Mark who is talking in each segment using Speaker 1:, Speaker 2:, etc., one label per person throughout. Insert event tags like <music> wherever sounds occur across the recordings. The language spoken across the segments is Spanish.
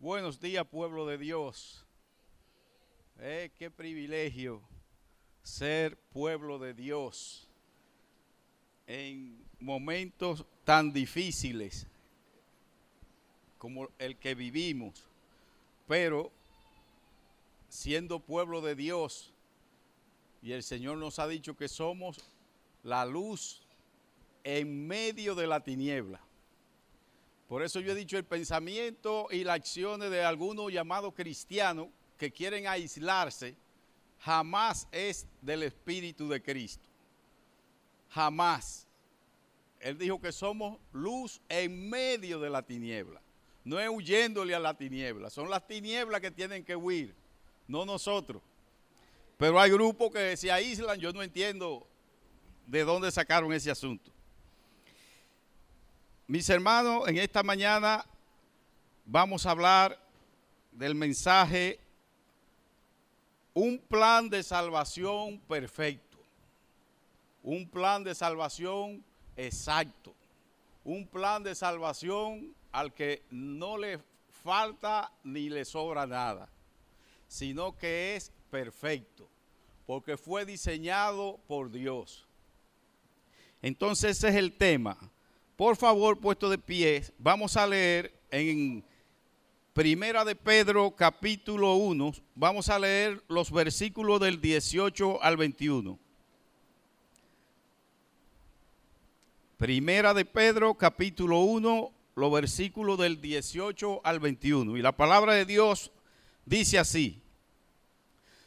Speaker 1: Buenos días, pueblo de Dios. Eh, qué privilegio ser pueblo de Dios en momentos tan difíciles como el que vivimos. Pero siendo pueblo de Dios, y el Señor nos ha dicho que somos la luz en medio de la tiniebla. Por eso yo he dicho el pensamiento y las acciones de algunos llamados cristianos que quieren aislarse, jamás es del Espíritu de Cristo. Jamás. Él dijo que somos luz en medio de la tiniebla. No es huyéndole a la tiniebla. Son las tinieblas que tienen que huir, no nosotros. Pero hay grupos que se aíslan. Yo no entiendo de dónde sacaron ese asunto. Mis hermanos, en esta mañana vamos a hablar del mensaje Un plan de salvación perfecto, un plan de salvación exacto, un plan de salvación al que no le falta ni le sobra nada, sino que es perfecto, porque fue diseñado por Dios. Entonces ese es el tema por favor, puesto de pie, vamos a leer en Primera de Pedro capítulo 1, vamos a leer los versículos del 18 al 21. Primera de Pedro capítulo 1, los versículos del 18 al 21. Y la palabra de Dios dice así,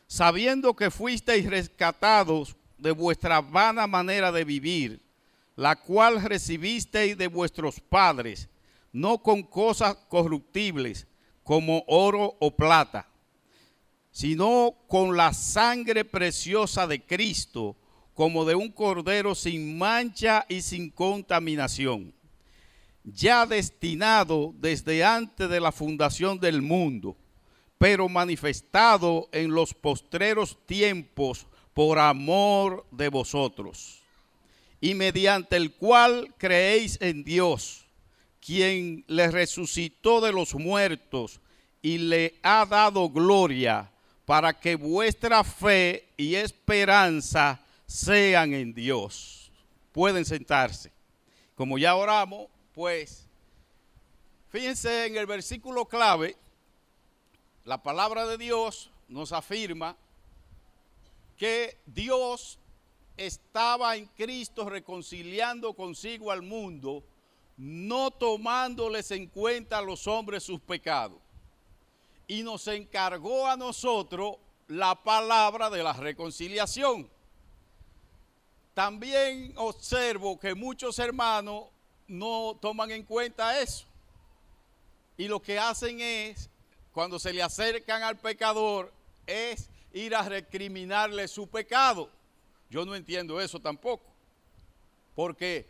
Speaker 1: sabiendo que fuisteis rescatados de vuestra vana manera de vivir, la cual recibisteis de vuestros padres, no con cosas corruptibles como oro o plata, sino con la sangre preciosa de Cristo, como de un cordero sin mancha y sin contaminación, ya destinado desde antes de la fundación del mundo, pero manifestado en los postreros tiempos por amor de vosotros y mediante el cual creéis en Dios, quien le resucitó de los muertos y le ha dado gloria para que vuestra fe y esperanza sean en Dios. Pueden sentarse. Como ya oramos, pues, fíjense en el versículo clave, la palabra de Dios nos afirma que Dios estaba en Cristo reconciliando consigo al mundo, no tomándoles en cuenta a los hombres sus pecados. Y nos encargó a nosotros la palabra de la reconciliación. También observo que muchos hermanos no toman en cuenta eso. Y lo que hacen es, cuando se le acercan al pecador, es ir a recriminarle su pecado. Yo no entiendo eso tampoco. Porque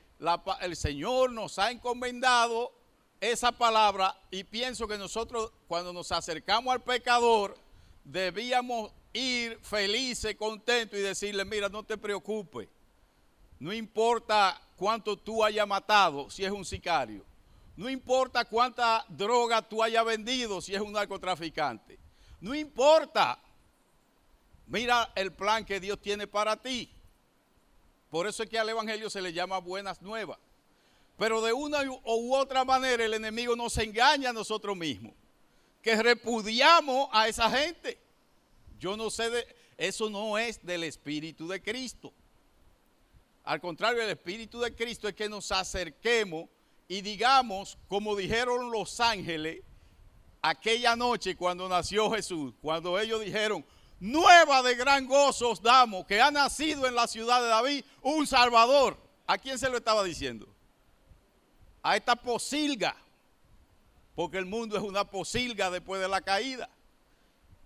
Speaker 1: el Señor nos ha encomendado esa palabra y pienso que nosotros cuando nos acercamos al pecador debíamos ir felices, contentos y decirle, mira, no te preocupes. No importa cuánto tú hayas matado si es un sicario. No importa cuánta droga tú hayas vendido si es un narcotraficante. No importa Mira el plan que Dios tiene para ti. Por eso es que al Evangelio se le llama buenas nuevas. Pero de una u otra manera el enemigo nos engaña a nosotros mismos. Que repudiamos a esa gente. Yo no sé de... Eso no es del Espíritu de Cristo. Al contrario, el Espíritu de Cristo es que nos acerquemos y digamos, como dijeron los ángeles aquella noche cuando nació Jesús, cuando ellos dijeron, nueva de gran gozo os damos, que ha nacido en la ciudad de David un Salvador. ¿A quién se lo estaba diciendo? A esta posilga, porque el mundo es una posilga después de la caída.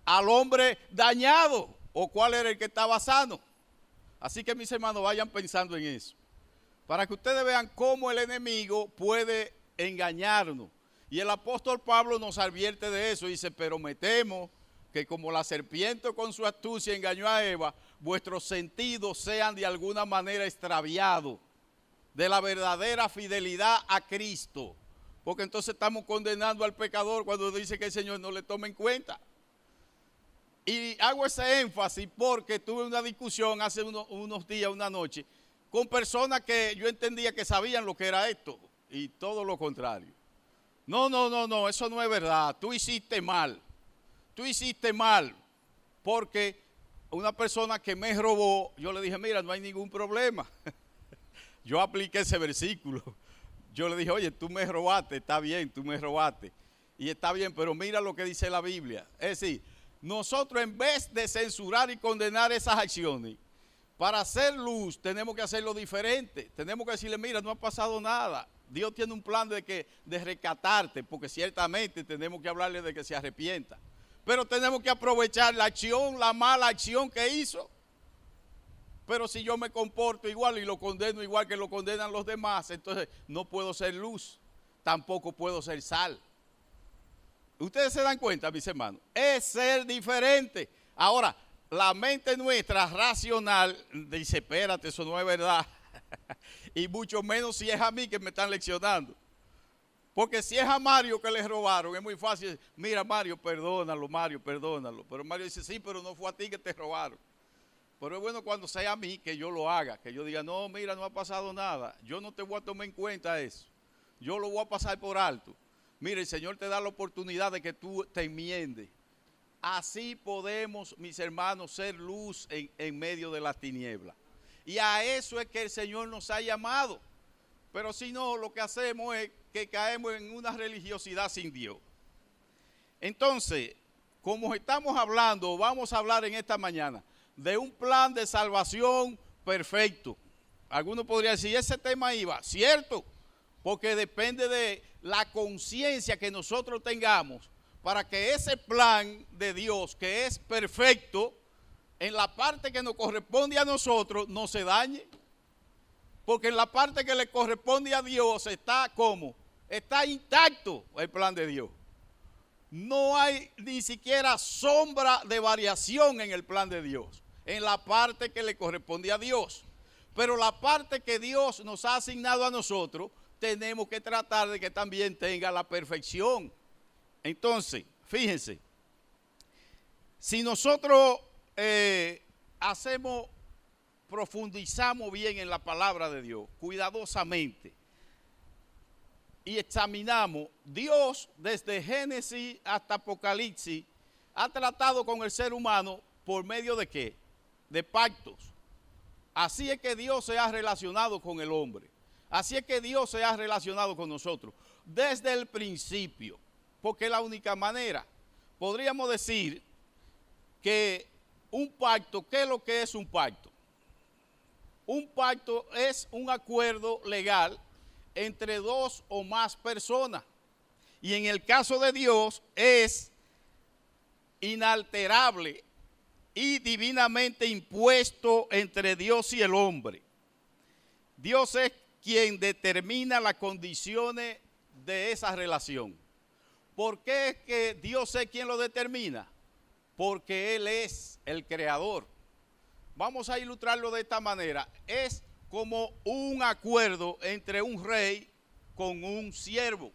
Speaker 1: Al hombre dañado, o cuál era el que estaba sano. Así que mis hermanos vayan pensando en eso. Para que ustedes vean cómo el enemigo puede engañarnos. Y el apóstol Pablo nos advierte de eso. Dice, pero me temo que como la serpiente con su astucia engañó a Eva, vuestros sentidos sean de alguna manera extraviados de la verdadera fidelidad a Cristo, Porque entonces estamos condenando al pecador cuando dice que el Señor no le toma en cuenta. Y hago ese énfasis porque tuve una discusión hace unos días, una noche, con personas que yo entendía que sabían lo que era esto y todo lo contrario. No, no, no, no, eso no es verdad. Tú hiciste mal. Tú hiciste mal. Porque una persona que me robó, yo le dije, mira, no hay ningún problema. <laughs> yo apliqué ese versículo. Yo le dije, oye, tú me robaste, está bien, tú me robaste. Y está bien, pero mira lo que dice la Biblia. Es decir, nosotros en vez de censurar y condenar esas acciones, para hacer luz tenemos que hacerlo diferente. Tenemos que decirle, mira, no ha pasado nada. Dios tiene un plan de, que, de rescatarte, porque ciertamente tenemos que hablarle de que se arrepienta. Pero tenemos que aprovechar la acción, la mala acción que hizo. Pero si yo me comporto igual y lo condeno igual que lo condenan los demás, entonces no puedo ser luz, tampoco puedo ser sal. Ustedes se dan cuenta, mis hermanos, es ser diferente. Ahora, la mente nuestra racional dice, espérate, eso no es verdad. <laughs> y mucho menos si es a mí que me están leccionando. Porque si es a Mario que le robaron, es muy fácil. Mira, Mario, perdónalo, Mario, perdónalo. Pero Mario dice, sí, pero no fue a ti que te robaron. Pero es bueno cuando sea a mí que yo lo haga, que yo diga, no, mira, no ha pasado nada. Yo no te voy a tomar en cuenta eso. Yo lo voy a pasar por alto. Mira, el Señor te da la oportunidad de que tú te enmiendes. Así podemos, mis hermanos, ser luz en, en medio de las tinieblas. Y a eso es que el Señor nos ha llamado. Pero si no, lo que hacemos es que caemos en una religiosidad sin Dios. Entonces, como estamos hablando, vamos a hablar en esta mañana de un plan de salvación perfecto. Algunos podrían decir, ese tema iba, cierto, porque depende de la conciencia que nosotros tengamos para que ese plan de Dios, que es perfecto, en la parte que nos corresponde a nosotros, no se dañe. Porque en la parte que le corresponde a Dios está como, está intacto el plan de Dios. No hay ni siquiera sombra de variación en el plan de Dios en la parte que le corresponde a Dios. Pero la parte que Dios nos ha asignado a nosotros, tenemos que tratar de que también tenga la perfección. Entonces, fíjense, si nosotros eh, hacemos, profundizamos bien en la palabra de Dios, cuidadosamente, y examinamos, Dios desde Génesis hasta Apocalipsis ha tratado con el ser humano por medio de qué? de pactos. Así es que Dios se ha relacionado con el hombre. Así es que Dios se ha relacionado con nosotros desde el principio, porque es la única manera. Podríamos decir que un pacto, ¿qué es lo que es un pacto? Un pacto es un acuerdo legal entre dos o más personas. Y en el caso de Dios es inalterable, y divinamente impuesto entre Dios y el hombre. Dios es quien determina las condiciones de esa relación. ¿Por qué es que Dios es quien lo determina? Porque Él es el creador. Vamos a ilustrarlo de esta manera. Es como un acuerdo entre un rey con un siervo.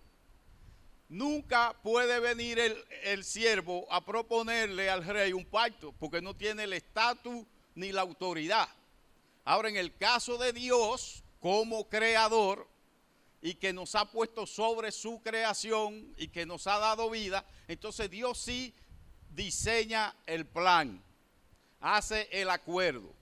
Speaker 1: Nunca puede venir el, siervo a proponerle al rey un pacto, porque no tiene el estatus ni la autoridad. Ahora, en el caso de Dios, como creador, y que nos ha puesto sobre su creación y que nos ha dado vida, entonces Dios sí diseña el plan, hace el acuerdo.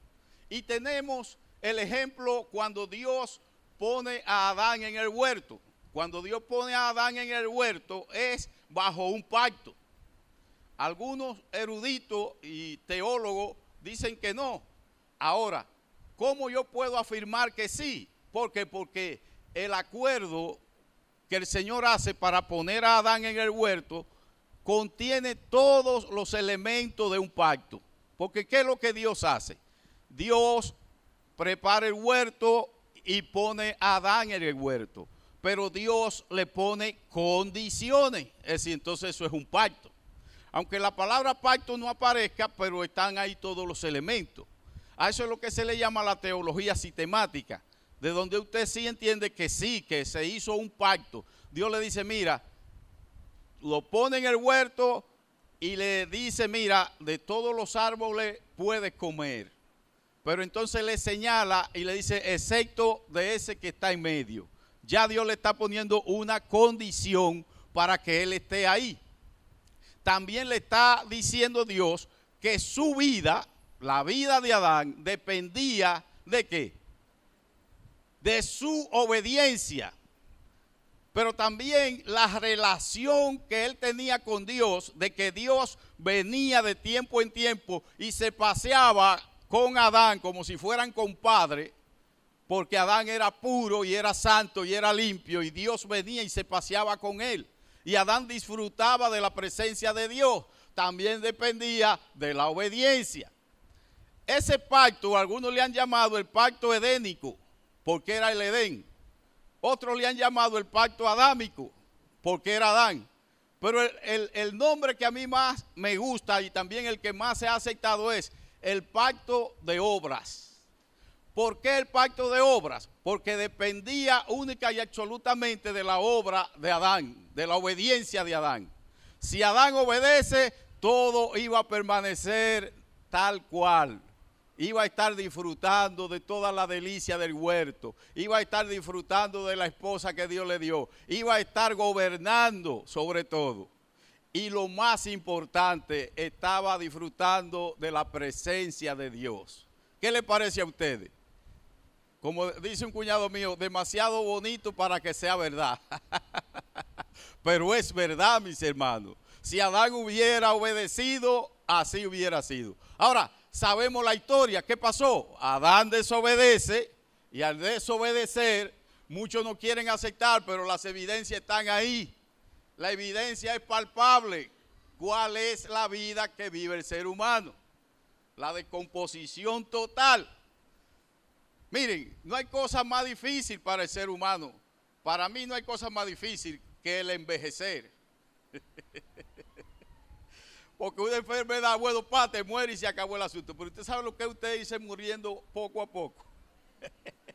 Speaker 1: Y tenemos el ejemplo cuando Dios pone a Adán en el huerto. Cuando Dios pone a Adán en el huerto es bajo un pacto. Algunos eruditos y teólogos dicen que no. Ahora, ¿cómo yo puedo afirmar que sí? Porque porque el acuerdo que el Señor hace para poner a Adán en el huerto contiene todos los elementos de un pacto. Porque ¿qué es lo que Dios hace? Dios prepara el huerto y pone a Adán en el huerto pero Dios le pone condiciones. Es decir, entonces eso es un pacto. Aunque la palabra pacto no aparezca, pero están ahí todos los elementos. A eso es lo que se le llama la teología sistemática, de donde usted sí entiende que sí, que se hizo un pacto, Dios le dice, mira, lo pone en el huerto y le dice, mira, de todos los árboles puedes comer. Pero entonces le señala y le dice, excepto de ese que está en medio. Ya Dios le está poniendo una condición para que él esté ahí. También le está diciendo Dios que su vida, la vida de Adán, dependía de qué? De su obediencia pero también la relación que él tenía con Dios, de que Dios venía de tiempo en tiempo y se paseaba con Adán como si fueran compadre, porque Adán era puro y era santo y era limpio y Dios venía y se paseaba con él. Y Adán disfrutaba de la presencia de Dios, también dependía de la obediencia. Ese pacto, algunos le han llamado el pacto edénico, porque era el Edén. Otros le han llamado el pacto adámico, porque era Adán. Pero el, nombre que a mí más me gusta y también el que más se ha aceptado es el pacto de obras. ¿Por qué el pacto de obras? Porque dependía única y absolutamente de la obra de Adán, de la obediencia de Adán. Si Adán obedece, todo iba a permanecer tal cual iba a estar disfrutando de toda la delicia del huerto, iba a estar disfrutando de la esposa que Dios le dio, iba a estar gobernando sobre todo. Y lo más importante, estaba disfrutando de la presencia de Dios. ¿Qué le parece a ustedes? Como dice un cuñado mío, demasiado bonito para que sea verdad. <laughs> Pero es verdad, mis hermanos. Si Adán hubiera obedecido, así hubiera sido. Ahora, sabemos la historia. ¿Qué pasó? Adán desobedece y al desobedecer, muchos no quieren aceptar, pero las evidencias están ahí. La evidencia es palpable. ¿Cuál es la vida que vive el ser humano? La descomposición total. Miren, no hay cosa más difícil para el ser humano. Para mí no hay cosa más difícil que el envejecer. <laughs> Porque una enfermedad, bueno, pa, te muere y se acabó el asunto. Pero usted sabe lo que usted dice muriendo poco a poco. <laughs>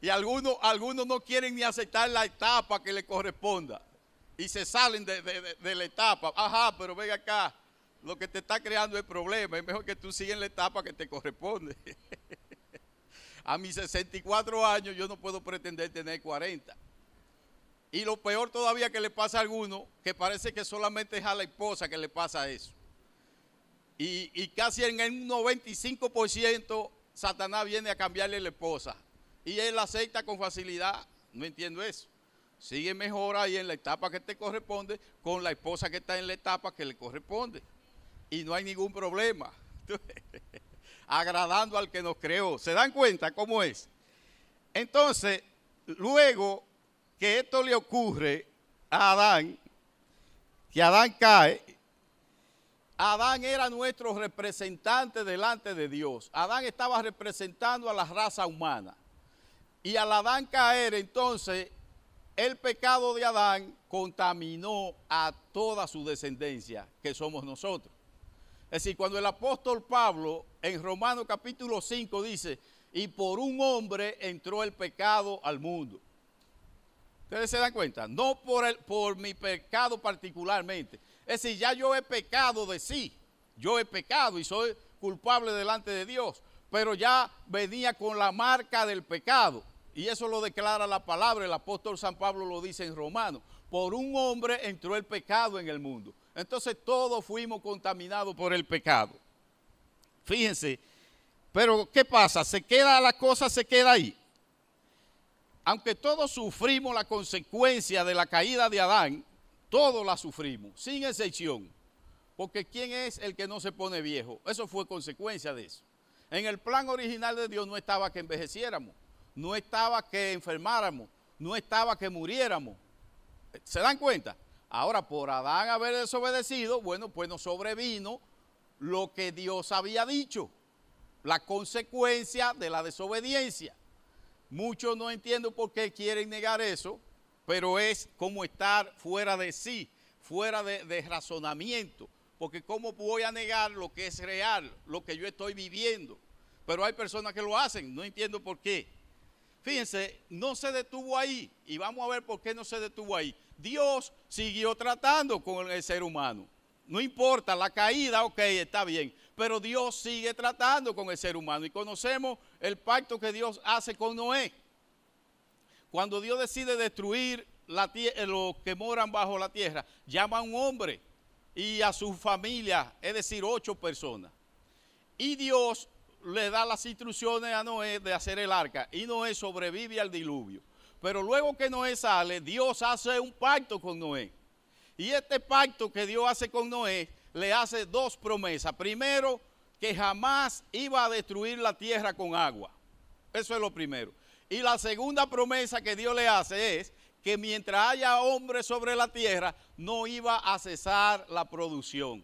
Speaker 1: y algunos, algunos no quieren ni aceptar la etapa que le corresponda. Y se salen de, de la etapa. Ajá, pero venga acá. Lo que te está creando el problema. Es mejor que tú sigas la etapa que te corresponde. <laughs> a mis 64 años yo no puedo pretender tener 40. Y lo peor todavía que le pasa a alguno, que parece que solamente es a la esposa que le pasa eso. Y, casi en un 95% Satanás viene a cambiarle la esposa. Y él acepta con facilidad. No entiendo eso. Sigue mejor ahí en la etapa que te corresponde con la esposa que está en la etapa que le corresponde. Y no hay ningún problema. <laughs> Agradando al que nos creó. ¿Se dan cuenta cómo es? Entonces, luego que esto le ocurre a Adán, que Adán cae, Adán era nuestro representante delante de Dios. Adán estaba representando a la raza humana. Y al Adán caer, entonces, el pecado de Adán contaminó a toda su descendencia, que somos nosotros. Es decir, cuando el apóstol Pablo en Romanos capítulo 5 dice, y por un hombre entró el pecado al mundo. Ustedes se dan cuenta, no por, el, por mi pecado particularmente. Es decir, ya yo he pecado de sí, yo he pecado y soy culpable delante de Dios, pero ya venía con la marca del pecado. Y eso lo declara la palabra, el apóstol San Pablo lo dice en Romanos. Por un hombre entró el pecado en el mundo. Entonces todos fuimos contaminados por el pecado. Fíjense, pero ¿qué pasa? Se queda la cosa, se queda ahí aunque todos sufrimos la consecuencia de la caída de Adán, todos la sufrimos, sin excepción. Porque ¿quién es el que no se pone viejo? Eso fue consecuencia de eso. En el plan original de Dios no estaba que envejeciéramos, no estaba que enfermáramos, no estaba que muriéramos. ¿Se dan cuenta? Ahora, por Adán haber desobedecido, bueno, pues nos sobrevino lo que Dios había dicho, la consecuencia de la desobediencia. Muchos no entiendo por qué quieren negar eso, pero es como estar fuera de sí, fuera de, razonamiento. Porque ¿cómo voy a negar lo que es real, lo que yo estoy viviendo? Pero hay personas que lo hacen, no entiendo por qué. Fíjense, no se detuvo ahí. Y vamos a ver por qué no se detuvo ahí. Dios siguió tratando con el ser humano. No importa, la caída, ok, está bien. Pero Dios sigue tratando con el ser humano. Y conocemos el pacto que Dios hace con Noé. Cuando Dios decide destruir la eh, los que moran bajo la tierra, llama a un hombre y a su familia, es decir, ocho personas. Y Dios le da las instrucciones a Noé de hacer el arca. Y Noé sobrevive al diluvio. Pero luego que Noé sale, Dios hace un pacto con Noé. Y este pacto que Dios hace con Noé le hace dos promesas. Primero, que jamás iba a destruir la tierra con agua. Eso es lo primero. Y la segunda promesa que Dios le hace es que mientras haya hombres sobre la tierra, no iba a cesar la producción.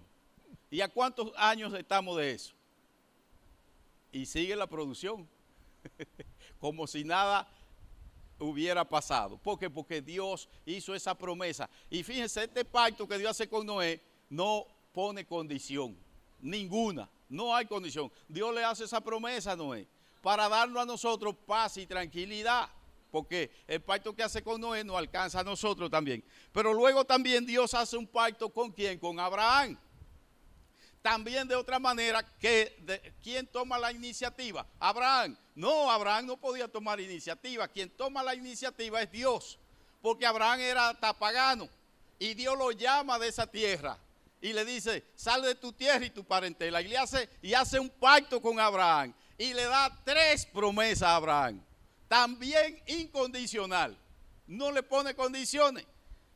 Speaker 1: ¿Y a cuántos años estamos de eso? Y sigue la producción, <laughs> como si nada hubiera pasado. ¿Por qué? Porque Dios hizo esa promesa. Y fíjense, este pacto que Dios hace con Noé no pone condición, ninguna, no hay condición. Dios le hace esa promesa a Noé para darnos a nosotros paz y tranquilidad porque el pacto que hace con Noé nos alcanza a nosotros también. Pero luego también Dios hace un pacto con quién? Con Abraham. También de otra manera, que ¿quién toma la iniciativa? Abraham. No, Abraham no podía tomar iniciativa. Quien toma la iniciativa es Dios. Porque Abraham era tapagano. Y Dios lo llama de esa tierra. Y le dice, sal de tu tierra y tu parentela. Y, le hace, y hace un pacto con Abraham. Y le da tres promesas a Abraham también incondicional. No le pone condiciones.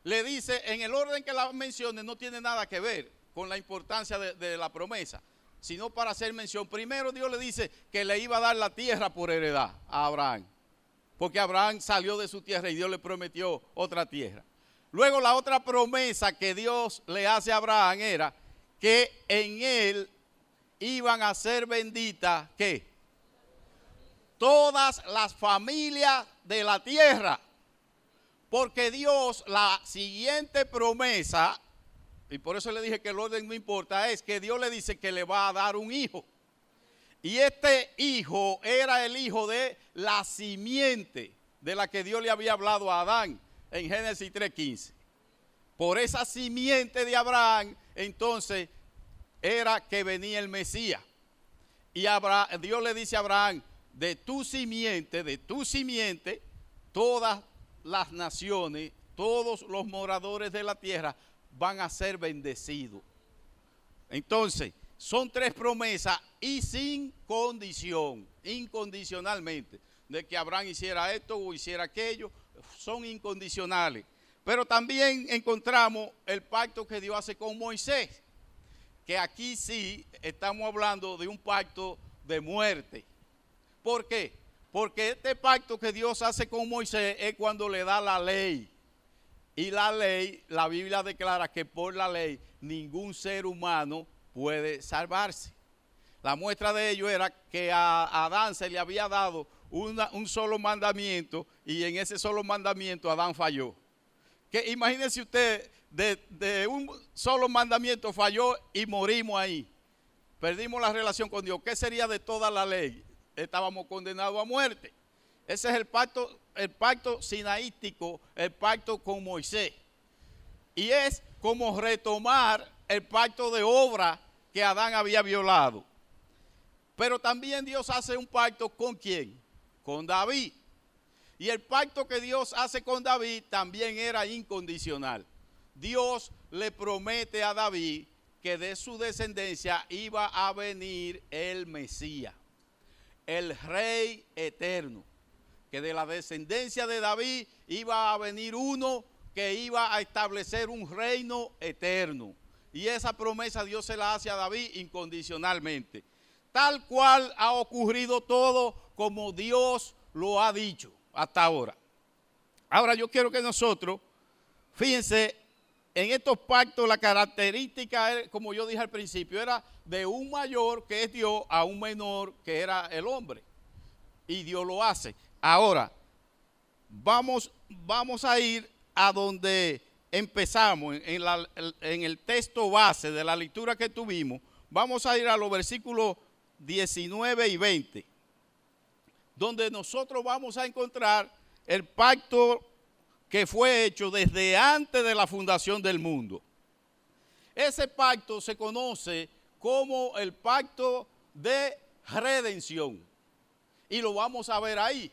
Speaker 1: Le dice, en el orden que la mencione no tiene nada que ver con la importancia de, la promesa, sino para hacer mención. Primero Dios le dice que le iba a dar la tierra por heredad a Abraham, porque Abraham salió de su tierra y Dios le prometió otra tierra. Luego la otra promesa que Dios le hace a Abraham era que en él iban a ser benditas, ¿qué? todas las familias de la tierra. Porque Dios, la siguiente promesa, y por eso le dije que el orden no importa, es que Dios le dice que le va a dar un hijo. Y este hijo era el hijo de la simiente de la que Dios le había hablado a Adán en Génesis 3.15. Por esa simiente de Abraham, entonces era que venía el Mesías. Y Dios le dice a Abraham, de tu simiente, de tu simiente, todas las naciones, todos los moradores de la tierra van a ser bendecidos. Entonces, son tres promesas y sin condición, incondicionalmente, de que Abraham hiciera esto o hiciera aquello, son incondicionales. Pero también encontramos el pacto que Dios hace con Moisés, que aquí sí estamos hablando de un pacto de muerte. ¿Por qué? Porque este pacto que Dios hace con Moisés es cuando le da la ley. Y la ley, la Biblia declara que por la ley ningún ser humano puede salvarse. La muestra de ello era que a Adán se le había dado un solo mandamiento y en ese solo mandamiento Adán falló. Que imagínense usted, de, de un solo mandamiento falló y morimos ahí. Perdimos la relación con Dios. ¿Qué sería de toda la ley? estábamos condenados a muerte. Ese es el pacto, el pacto sinaístico, el pacto con Moisés. Y es como retomar el pacto de obra que Adán había violado. Pero también Dios hace un pacto con quién? Con David. Y el pacto que Dios hace con David también era incondicional. Dios le promete a David que de su descendencia iba a venir el Mesías el rey eterno, que de la descendencia de David iba a venir uno que iba a establecer un reino eterno. Y esa promesa Dios se la hace a David incondicionalmente. Tal cual ha ocurrido todo como Dios lo ha dicho hasta ahora. Ahora yo quiero que nosotros, fíjense, en estos pactos la característica, como yo dije al principio, era de un mayor que es Dios a un menor que era el hombre. Y Dios lo hace. Ahora, vamos, vamos a ir a donde empezamos, en, en el texto base de la lectura que tuvimos. Vamos a ir a los versículos 19 y 20. donde nosotros vamos a encontrar el pacto que fue hecho desde antes de la fundación del mundo. Ese pacto se conoce como el pacto de redención. Y lo vamos a ver ahí.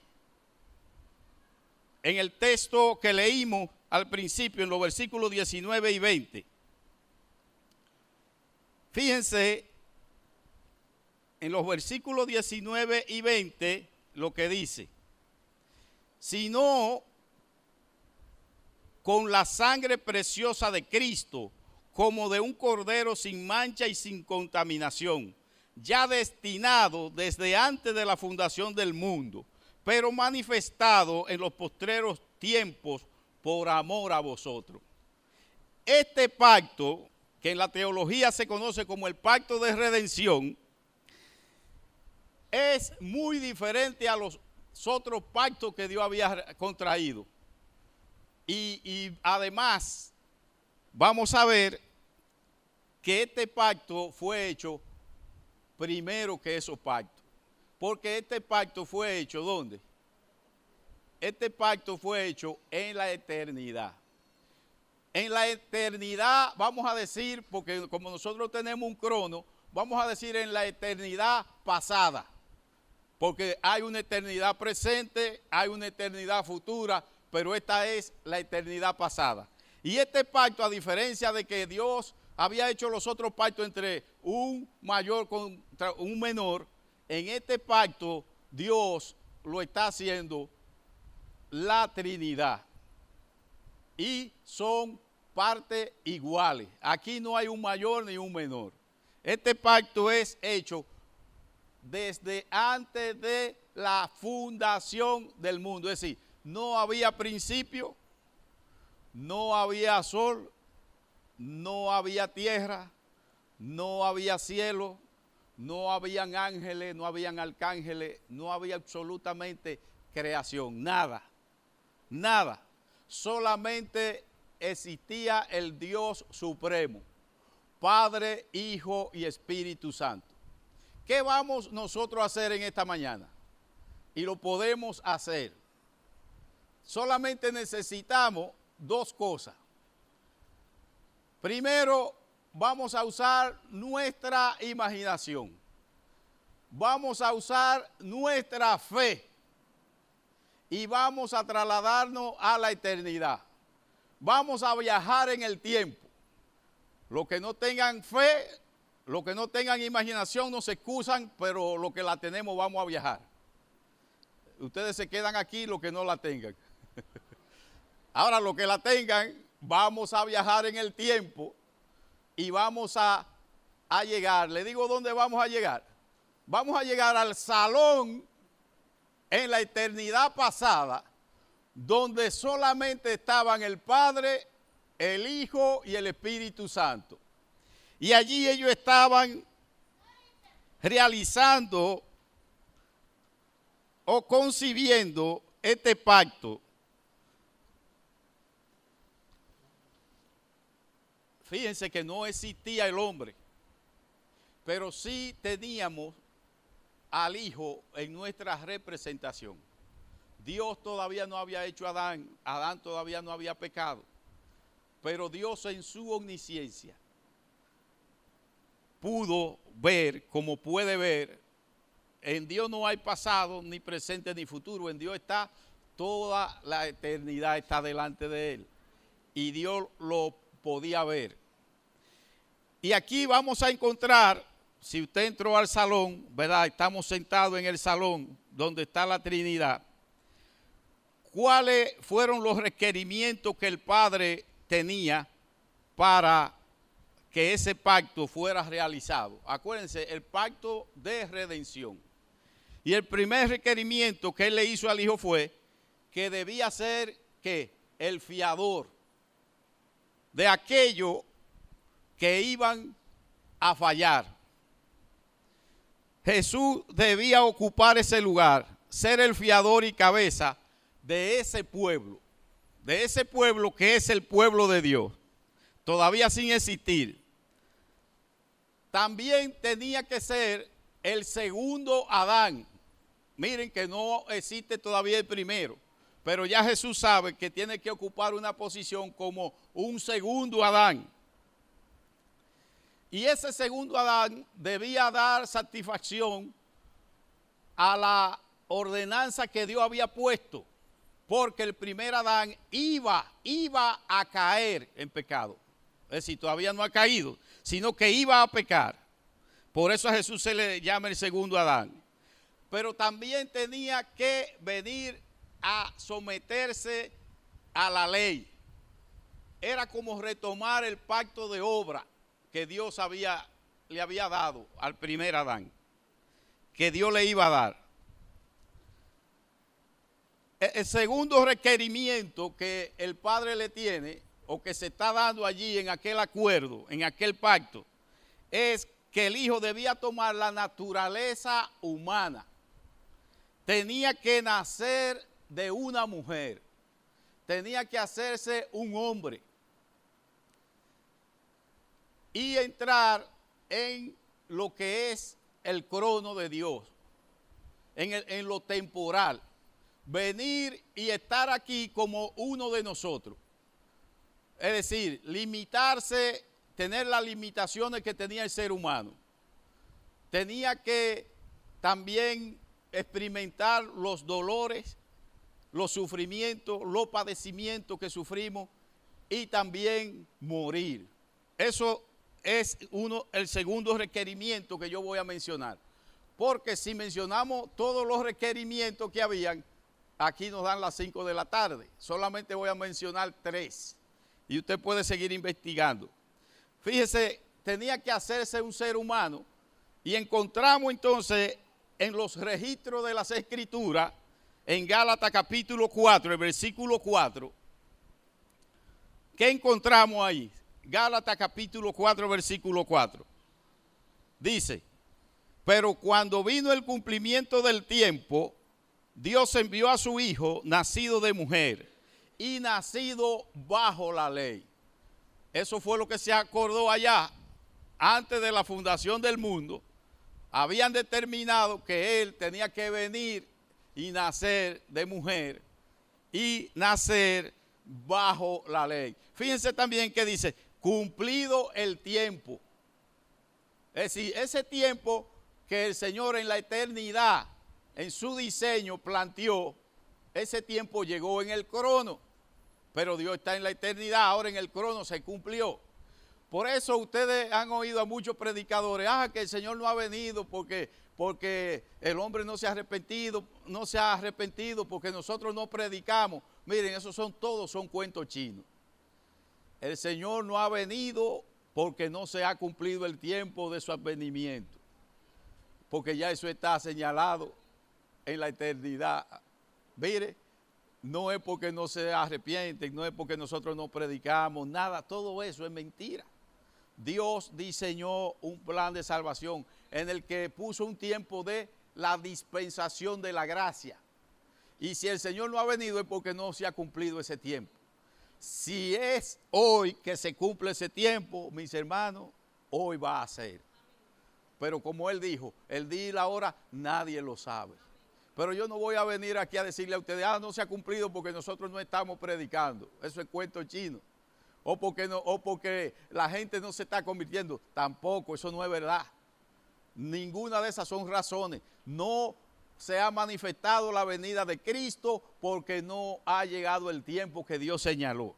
Speaker 1: En el texto que leímos al principio, en los versículos 19 y 20. Fíjense en los versículos 19 y 20 lo que dice. Sino con la sangre preciosa de Cristo, como de un cordero sin mancha y sin contaminación, ya destinado desde antes de la fundación del mundo, pero manifestado en los postreros tiempos por amor a vosotros. Este pacto, que en la teología se conoce como el pacto de redención, es muy diferente a los otros pactos que Dios había contraído. Y, además, vamos a ver que este pacto fue hecho primero que esos pactos. Porque este pacto fue hecho, ¿dónde? Este pacto fue hecho en la eternidad. En la eternidad, vamos a decir, porque como nosotros tenemos un crono, vamos a decir en la eternidad pasada. Porque hay una eternidad presente, hay una eternidad futura, pero esta es la eternidad pasada. Y este pacto, a diferencia de que Dios había hecho los otros pactos entre un mayor contra un menor, en este pacto Dios lo está haciendo la Trinidad. Y son partes iguales. Aquí no hay un mayor ni un menor. Este pacto es hecho desde antes de la fundación del mundo. Es decir, no había principio, no había sol, no había tierra, no había cielo, no habían ángeles, no habían arcángeles, no había absolutamente creación, nada, nada. Solamente existía el Dios supremo, Padre, Hijo y Espíritu Santo. ¿Qué vamos nosotros a hacer en esta mañana? Y lo podemos hacer. Solamente necesitamos dos cosas. Primero, vamos a usar nuestra imaginación. Vamos a usar nuestra fe. Y vamos a trasladarnos a la eternidad. Vamos a viajar en el tiempo. Los que no tengan fe, los que no tengan imaginación no se excusan, pero los que la tenemos vamos a viajar. Ustedes se quedan aquí los que no la tengan. <laughs> Ahora los que la tengan, vamos a viajar en el tiempo y vamos a, a llegar. Le digo dónde vamos a llegar. Vamos a llegar al salón en la eternidad pasada, donde solamente estaban el Padre, el Hijo y el Espíritu Santo. Y allí ellos estaban realizando o concibiendo este pacto. Fíjense que no existía el hombre, pero sí teníamos al Hijo en nuestra representación. Dios todavía no había hecho a Adán, Adán todavía no había pecado, pero Dios en su omnisciencia pudo ver, como puede ver, en Dios no hay pasado, ni presente, ni futuro. En Dios está toda la eternidad, está delante de Él. Y Dios lo podía ver. Y aquí vamos a encontrar, si usted entró al salón, ¿verdad? Estamos sentados en el salón donde está la Trinidad. ¿Cuáles fueron los requerimientos que el Padre tenía para que ese pacto fuera realizado. Acuérdense, el pacto de redención. Y el primer requerimiento que él le hizo al hijo fue que debía ser que el fiador de aquello que iban a fallar. Jesús debía ocupar ese lugar, ser el fiador y cabeza de ese pueblo, de ese pueblo que es el pueblo de Dios, todavía sin existir también tenía que ser el segundo Adán. miren que no existe todavía el primero, pero ya Jesús sabe que tiene que ocupar una posición como un segundo Adán. Y ese segundo Adán debía dar satisfacción a la ordenanza que Dios había puesto, porque el primer Adán iba, iba a caer en pecado. Es decir, todavía no ha caído, sino que iba a pecar. Por eso a Jesús se le llama el segundo Adán. Pero también tenía que venir a someterse a la ley. Era como retomar el pacto de obra que Dios le había dado al primer Adán, que Dios le iba a dar. E, el segundo requerimiento que el Padre le tiene, o que se está dando allí en aquel acuerdo, en aquel pacto, es que el Hijo debía tomar la naturaleza humana. Tenía que nacer de una mujer. Tenía que hacerse un hombre y entrar en lo que es el crono de Dios, en, lo temporal. Venir y estar aquí como uno de nosotros. Es decir, limitarse, tener las limitaciones que tenía el ser humano. Tenía que también experimentar los dolores, los sufrimientos, los padecimientos que sufrimos y también morir. Eso es uno, el segundo requerimiento que yo voy a mencionar. Porque si mencionamos todos los requerimientos que habían, aquí nos dan las 5 de la tarde. Solamente voy a mencionar tres. Y usted puede seguir investigando. Fíjese, tenía que hacerse un ser humano. Y encontramos entonces en los registros de las escrituras, en Gálatas capítulo 4, el versículo 4, ¿qué encontramos ahí? Gálatas capítulo 4, versículo 4. Dice, pero cuando vino el cumplimiento del tiempo, Dios envió a su Hijo, nacido de mujer y nacido bajo la ley. Eso fue lo que se acordó allá, antes de la fundación del mundo. Habían determinado que Él tenía que venir y nacer de mujer y nacer bajo la ley. Fíjense también que dice, cumplido el tiempo. Es decir, ese tiempo que el Señor en la eternidad, en su diseño, planteó, ese tiempo llegó en el crono. Pero Dios está en la eternidad, ahora en el crono se cumplió. Por eso ustedes han oído a muchos predicadores, ah, que el Señor no ha venido porque, porque el hombre no se ha arrepentido, no se ha arrepentido porque nosotros no predicamos. Miren, esos son todos, son cuentos chinos. El Señor no ha venido porque no se ha cumplido el tiempo de su advenimiento. Porque ya eso está señalado en la eternidad. Mire, no es porque no se arrepienten, no es porque nosotros no predicamos, nada, todo eso es mentira. Dios diseñó un plan de salvación en el que puso un tiempo de la dispensación de la gracia. Y si el Señor no ha venido es porque no se ha cumplido ese tiempo. Si es hoy que se cumple ese tiempo, mis hermanos, hoy va a ser. Pero como él dijo, el día y la hora nadie lo sabe. Pero yo no voy a venir aquí a decirle a ustedes, ah, no se ha cumplido porque nosotros no estamos predicando. Eso es cuento chino. O porque, no, o porque la gente no se está convirtiendo. Tampoco, eso no es verdad. Ninguna de esas son razones. No se ha manifestado la venida de Cristo porque no ha llegado el tiempo que Dios señaló.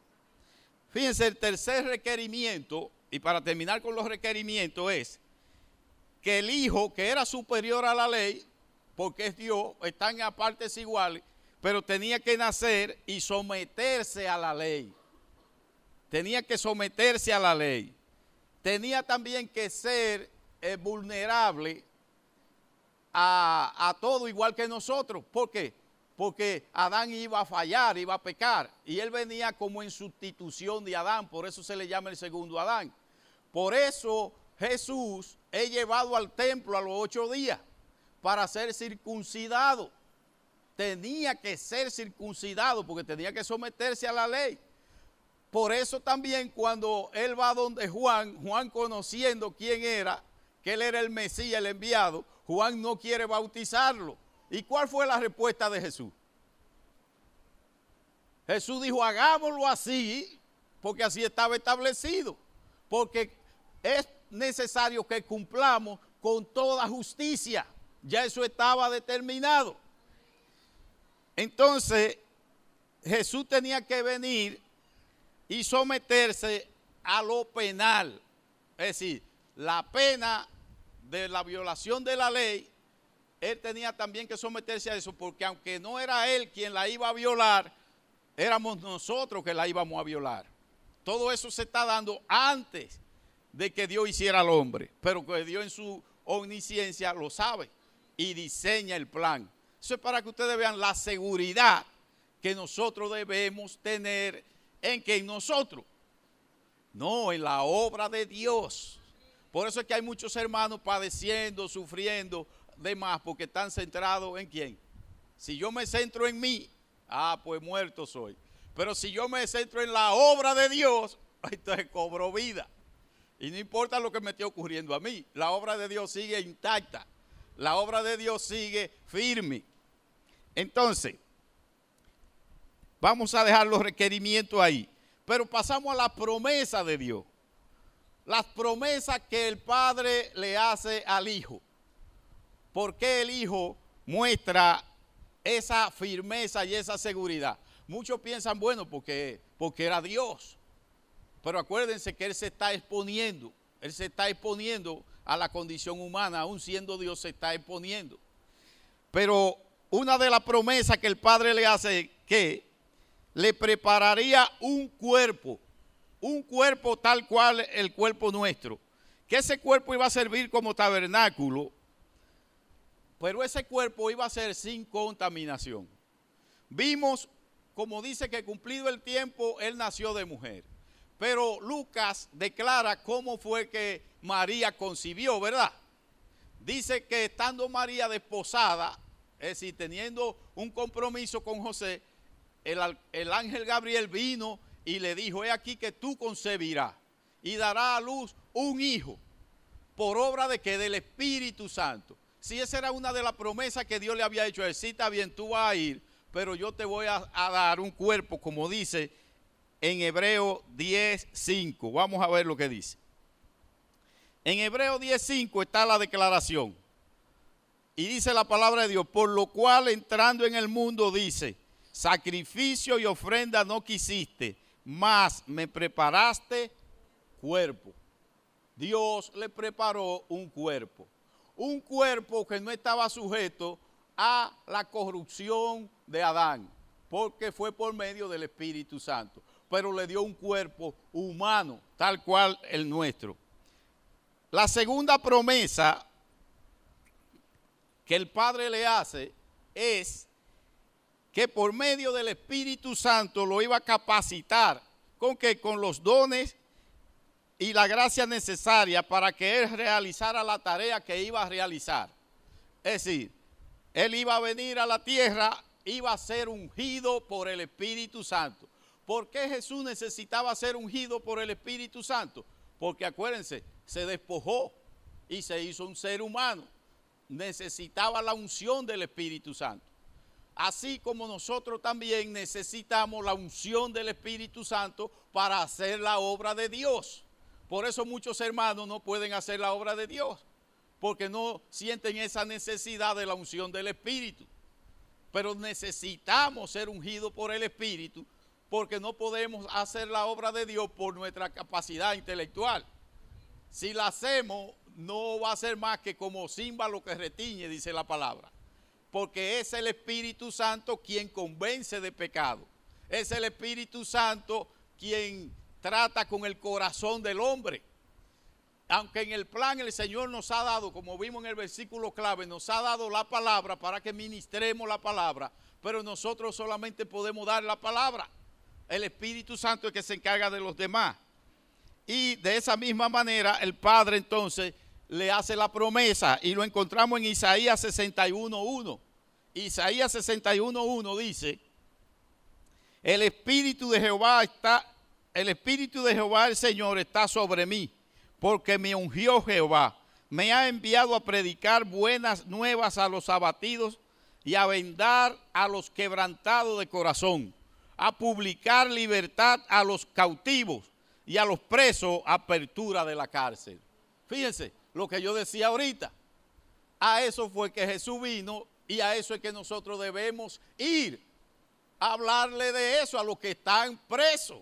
Speaker 1: Fíjense, el tercer requerimiento, y para terminar con los requerimientos, es que el Hijo, que era superior a la ley, porque es Dios, están a partes iguales, pero tenía que nacer y someterse a la ley. Tenía que someterse a la ley. Tenía también que ser eh, vulnerable a, todo igual que nosotros. ¿Por qué? Porque Adán iba a fallar, iba a pecar. Y él venía como en sustitución de Adán. Por eso se le llama el segundo Adán. Por eso Jesús es llevado al templo a los ocho días para ser circuncidado. Tenía que ser circuncidado porque tenía que someterse a la ley. Por eso también cuando él va donde Juan, Juan conociendo quién era, que él era el Mesías, el enviado, Juan no quiere bautizarlo ¿Y cuál fue la respuesta de Jesús? Jesús dijo, hagámoslo así, porque así estaba establecido. Porque es necesario que cumplamos con toda justicia. Ya eso estaba determinado. Entonces, Jesús tenía que venir y someterse a lo penal. Es decir, la pena de la violación de la ley, él tenía también que someterse a eso, porque aunque no era él quien la iba a violar, éramos nosotros que la íbamos a violar. Todo eso se está dando antes de que Dios hiciera al hombre, pero que Dios en su omnisciencia lo sabe y diseña el plan. Eso es para que ustedes vean la seguridad que nosotros debemos tener en que en nosotros, no en la obra de Dios. Por eso es que hay muchos hermanos padeciendo, sufriendo, demás, porque están centrados en quién. Si yo me centro en mí, ah, pues muerto soy. Pero si yo me centro en la obra de Dios, <laughs> entonces cobro vida. Y no importa lo que me esté ocurriendo a mí, la obra de Dios sigue intacta. La obra de Dios sigue firme. Entonces, vamos a dejar los requerimientos ahí. Pero pasamos a la promesa de Dios. Las promesas que el Padre le hace al Hijo. ¿Por qué el Hijo muestra esa firmeza y esa seguridad? Muchos piensan, bueno, porque, porque era Dios. Pero acuérdense que Él se está exponiendo. Él se está exponiendo a la condición humana, aún siendo Dios, se está exponiendo. Pero una de las promesas que el Padre le hace es que le prepararía un cuerpo, un cuerpo tal cual el cuerpo nuestro, que ese cuerpo iba a servir como tabernáculo, pero ese cuerpo iba a ser sin contaminación. Vimos como dice que cumplido el tiempo, él nació de mujer. Pero Lucas declara cómo fue que María concibió, ¿verdad? Dice que estando María desposada, es decir, teniendo un compromiso con José, el, el ángel Gabriel vino y le dijo, he aquí que tú concebirás y dará a luz un hijo por obra de que del Espíritu Santo. Si esa era una de las promesas que Dios le había hecho, él, está bien, tú vas a ir, pero yo te voy a, dar un cuerpo, como dice en Hebreo 10.5. Vamos a ver lo que dice. En Hebreo 10.5 está la declaración. Y dice la palabra de Dios, por lo cual entrando en el mundo dice, sacrificio y ofrenda no quisiste, mas me preparaste cuerpo. Dios le preparó un cuerpo. Un cuerpo que no estaba sujeto a la corrupción de Adán, porque fue por medio del Espíritu Santo, pero le dio un cuerpo humano, tal cual el nuestro. La segunda promesa que el Padre le hace es que por medio del Espíritu Santo lo iba a capacitar con que con los dones y la gracia necesaria para que él realizara la tarea que iba a realizar. Es decir, él iba a venir a la tierra, iba a ser ungido por el Espíritu Santo. ¿Por qué Jesús necesitaba ser ungido por el Espíritu Santo? Porque acuérdense, se despojó y se hizo un ser humano. Necesitaba la unción del Espíritu Santo. Así como nosotros también necesitamos la unción del Espíritu Santo para hacer la obra de Dios. Por eso muchos hermanos no pueden hacer la obra de Dios porque no sienten esa necesidad de la unción del Espíritu. Pero necesitamos ser ungidos por el Espíritu porque no podemos hacer la obra de Dios por nuestra capacidad intelectual. Si la hacemos, no va a ser más que como címbalo que retiñe, dice la palabra. Porque es el Espíritu Santo quien convence de pecado. Es el Espíritu Santo quien trata con el corazón del hombre aunque en el plan el Señor nos ha dado, como vimos en el versículo clave, nos ha dado la palabra para que ministremos la palabra, pero nosotros solamente podemos dar la palabra. El Espíritu Santo es el que se encarga de los demás. Y de esa misma manera el Padre entonces le hace la promesa y lo encontramos en Isaías 61.1. Isaías 61.1 dice, el Espíritu de Jehová está, el Espíritu de Jehová el Señor está sobre mí porque me ungió Jehová. Me ha enviado a predicar buenas nuevas a los abatidos, y a vendar a los quebrantados de corazón, a publicar libertad a los cautivos y a los presos apertura de la cárcel. Fíjense lo que yo decía ahorita. A eso fue que Jesús vino y a eso es que nosotros debemos ir a hablarle de eso a los que están presos,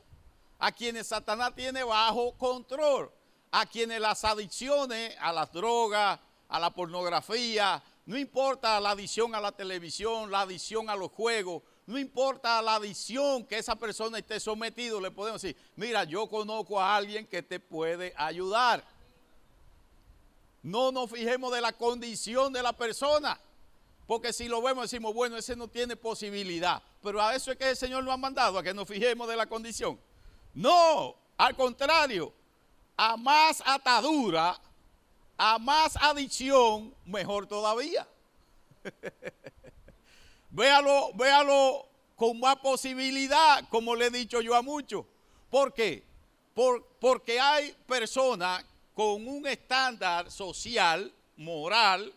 Speaker 1: a quienes Satanás tiene bajo control, a quienes las adicciones a las drogas, a la pornografía, no importa la adicción a la televisión, la adicción a los juegos, no importa la adicción que esa persona esté sometido, le podemos decir, mira, yo conozco a alguien que te puede ayudar. No nos fijemos de la condición de la persona, porque si lo vemos decimos, bueno, ese no tiene posibilidad. Pero a eso es que el Señor nos ha mandado, a que nos fijemos de la condición. No, al contrario, a más atadura, a más adicción, mejor todavía. <laughs> véalo, véalo con más posibilidad, como le he dicho yo a muchos. ¿Por qué? porque hay personas con un estándar social, moral,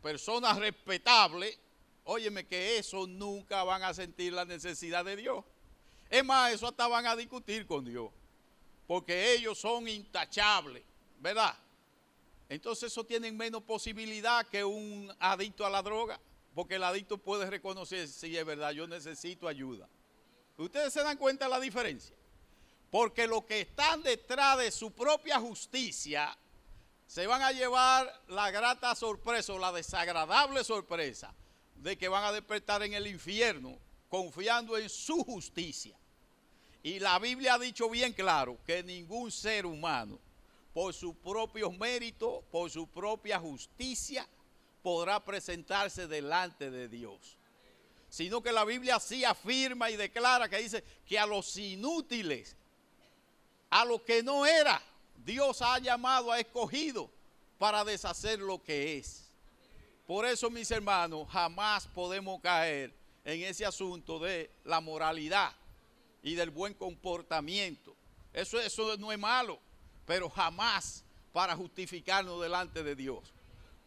Speaker 1: personas respetables, óyeme que eso nunca van a sentir la necesidad de Dios. Es más, eso hasta van a discutir con Dios, porque ellos son intachables, ¿verdad? Entonces eso tienen menos posibilidad que un adicto a la droga, porque el adicto puede reconocer si es verdad, yo necesito ayuda. Ustedes se dan cuenta de la diferencia. Porque los que están detrás de su propia justicia se van a llevar la grata sorpresa o la desagradable sorpresa de que van a despertar en el infierno confiando en su justicia. Y la Biblia ha dicho bien claro que ningún ser humano, por sus propios méritos, por su propia justicia, podrá presentarse delante de Dios. Sino que la Biblia sí afirma y declara que dice que a los inútiles a lo que no era, Dios ha llamado, ha escogido para deshacer lo que es. Por eso, mis hermanos, jamás podemos caer en ese asunto de la moralidad y del buen comportamiento. Eso, eso no es malo, pero jamás para justificarnos delante de Dios.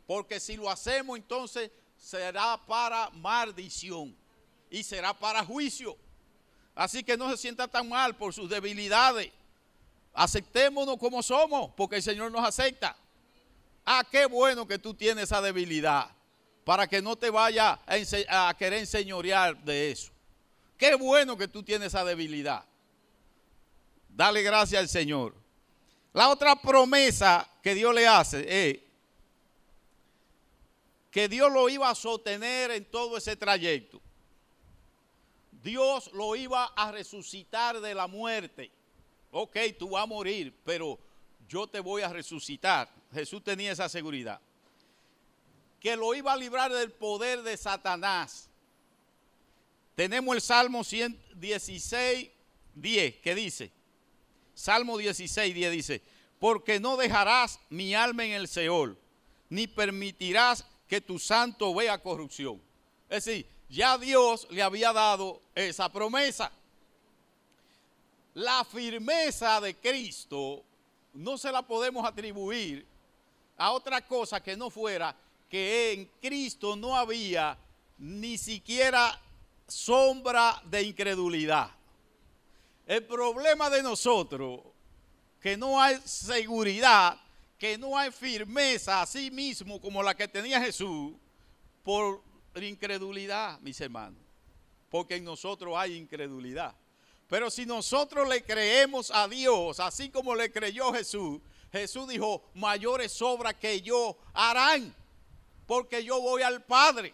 Speaker 1: Porque si lo hacemos, entonces será para maldición y será para juicio. Así que no se sienta tan mal por sus debilidades Aceptémonos como somos, porque el Señor nos acepta. Ah, qué bueno que tú tienes esa debilidad, para que no te vaya a, querer enseñorear de eso. Qué bueno que tú tienes esa debilidad. Dale gracias al Señor. La otra promesa que Dios le hace es que Dios lo iba a sostener en todo ese trayecto. Dios lo iba a resucitar de la muerte ok, tú vas a morir, pero yo te voy a resucitar. Jesús tenía esa seguridad. Que lo iba a librar del poder de Satanás. Tenemos el Salmo 116, 10, que dice, Salmo 16, 10 dice, porque no dejarás mi alma en el Seol, ni permitirás que tu santo vea corrupción. Es decir, ya Dios le había dado esa promesa la firmeza de Cristo no se la podemos atribuir a otra cosa que no fuera que en Cristo no había ni siquiera sombra de incredulidad. El problema de nosotros, que no hay seguridad, que no hay firmeza a sí mismo como la que tenía Jesús, por incredulidad, mis hermanos. Porque en nosotros hay incredulidad. Pero si nosotros le creemos a Dios, así como le creyó Jesús, Jesús dijo, mayores obras que yo harán, porque yo voy al Padre.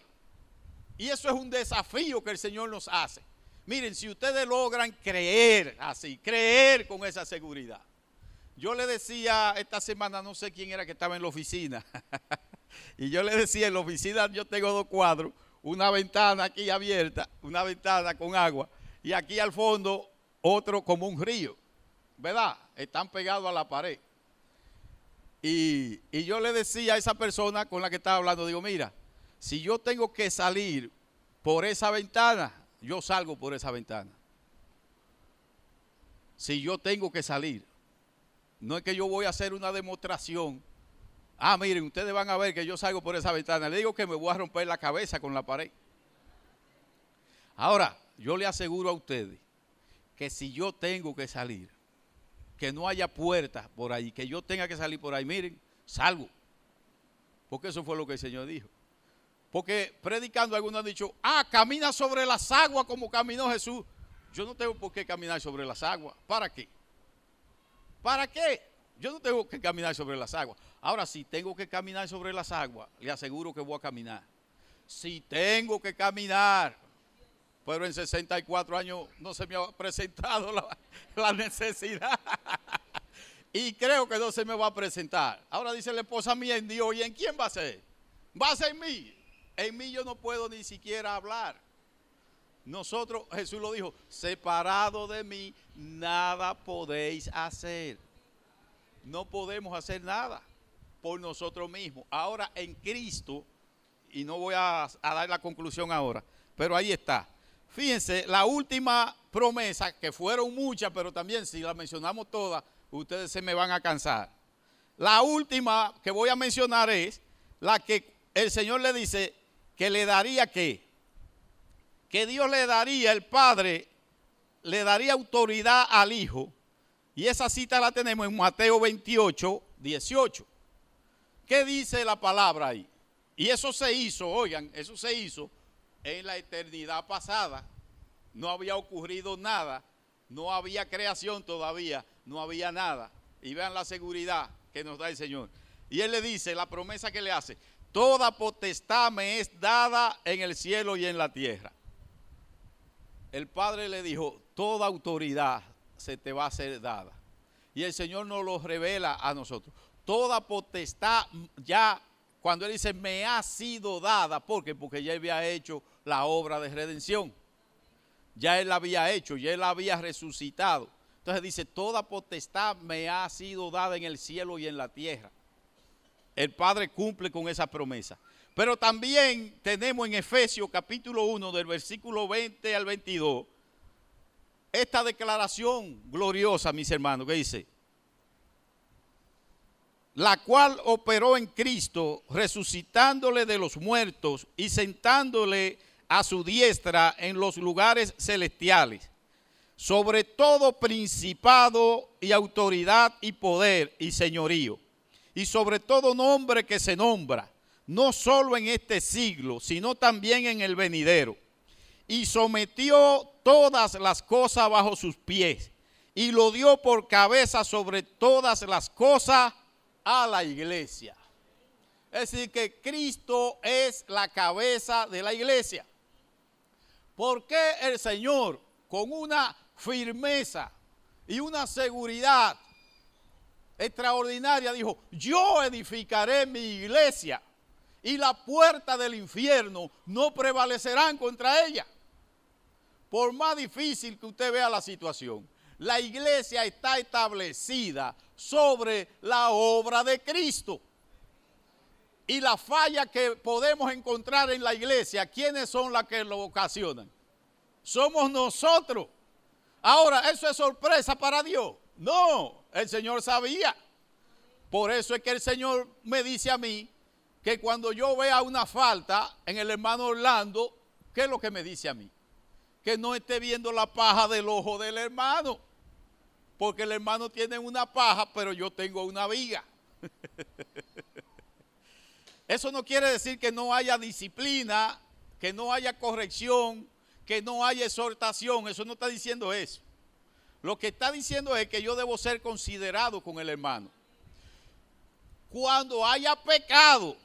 Speaker 1: Y eso es un desafío que el Señor nos hace. Miren, si ustedes logran creer así, creer con esa seguridad. Yo le decía esta semana, no sé quién era que estaba en la oficina, <laughs> y yo le decía, en la oficina yo tengo dos cuadros, una ventana aquí abierta, una ventana con agua, y aquí al fondo otro como un río, ¿verdad? Están pegados a la pared. Y, yo le decía a esa persona con la que estaba hablando, digo, mira, si yo tengo que salir por esa ventana, yo salgo por esa ventana. Si yo tengo que salir, no es que yo voy a hacer una demostración. Ah, miren, ustedes van a ver que yo salgo por esa ventana. Le digo que me voy a romper la cabeza con la pared. Ahora, yo le aseguro a ustedes que si yo tengo que salir, que no haya puertas por ahí, que yo tenga que salir por ahí, miren, salgo. Porque eso fue lo que el Señor dijo. Porque predicando algunos han dicho, ah, camina sobre las aguas como caminó Jesús. Yo no tengo por qué caminar sobre las aguas. ¿Para qué? ¿Para qué? Yo no tengo que caminar sobre las aguas. Ahora, si tengo que caminar sobre las aguas, le aseguro que voy a caminar. Si tengo que caminar, pero en 64 años no se me ha presentado la, necesidad. <laughs> y creo que no se me va a presentar. Ahora dice la esposa mía en Dios, ¿y en quién va a ser? Va a ser en mí. En mí yo no puedo ni siquiera hablar. Nosotros, Jesús lo dijo, separado de mí, nada podéis hacer. No podemos hacer nada por nosotros mismos. Ahora en Cristo, y no voy a, dar la conclusión ahora, pero ahí está. Fíjense, la última promesa, que fueron muchas, pero también si la mencionamos todas, ustedes se me van a cansar. La última que voy a mencionar es la que el Señor le dice, que le daría qué? Que Dios le daría, el Padre le daría autoridad al Hijo. Y esa cita la tenemos en Mateo 28, 18. ¿Qué dice la palabra ahí? Y eso se hizo, oigan, eso se hizo en la eternidad pasada. No había ocurrido nada, no había creación todavía, no había nada. Y vean la seguridad que nos da el Señor. Y Él le dice, la promesa que le hace, Toda potestad me es dada en el cielo y en la tierra. El Padre le dijo, toda autoridad se te va a ser dada. Y el Señor nos lo revela a nosotros. Toda potestad ya, cuando Él dice, me ha sido dada, ¿por qué? Porque ya había hecho la obra de redención. Ya Él la había hecho, ya Él había resucitado. Entonces dice, toda potestad me ha sido dada en el cielo y en la tierra el Padre cumple con esa promesa. Pero también tenemos en Efesios capítulo 1 del versículo 20 al 22 esta declaración gloriosa, mis hermanos, que dice, la cual operó en Cristo, resucitándole de los muertos y sentándole a su diestra en los lugares celestiales, sobre todo principado y autoridad y poder y señorío y sobre todo nombre que se nombra, no solo en este siglo, sino también en el venidero. Y sometió todas las cosas bajo sus pies y lo dio por cabeza sobre todas las cosas a la iglesia. Es decir, que Cristo es la cabeza de la iglesia. ¿Por qué el Señor con una firmeza y una seguridad extraordinaria, dijo, yo edificaré mi iglesia y la puerta del infierno no prevalecerán contra ella. Por más difícil que usted vea la situación, la iglesia está establecida sobre la obra de Cristo. Y la falla que podemos encontrar en la iglesia, ¿quiénes son las que lo ocasionan? Somos nosotros. Ahora, ¿eso es sorpresa para Dios? No, el Señor sabía. Por eso es que el Señor me dice a mí que cuando yo vea una falta en el hermano Orlando, ¿qué es lo que me dice a mí? Que no esté viendo la paja del ojo del hermano. Porque el hermano tiene una paja, pero yo tengo una viga. <laughs> Eso no quiere decir que no haya disciplina, que no haya corrección, que no haya exhortación. Eso no está diciendo eso. Lo que está diciendo es que yo debo ser considerado con el hermano. Cuando haya pecado,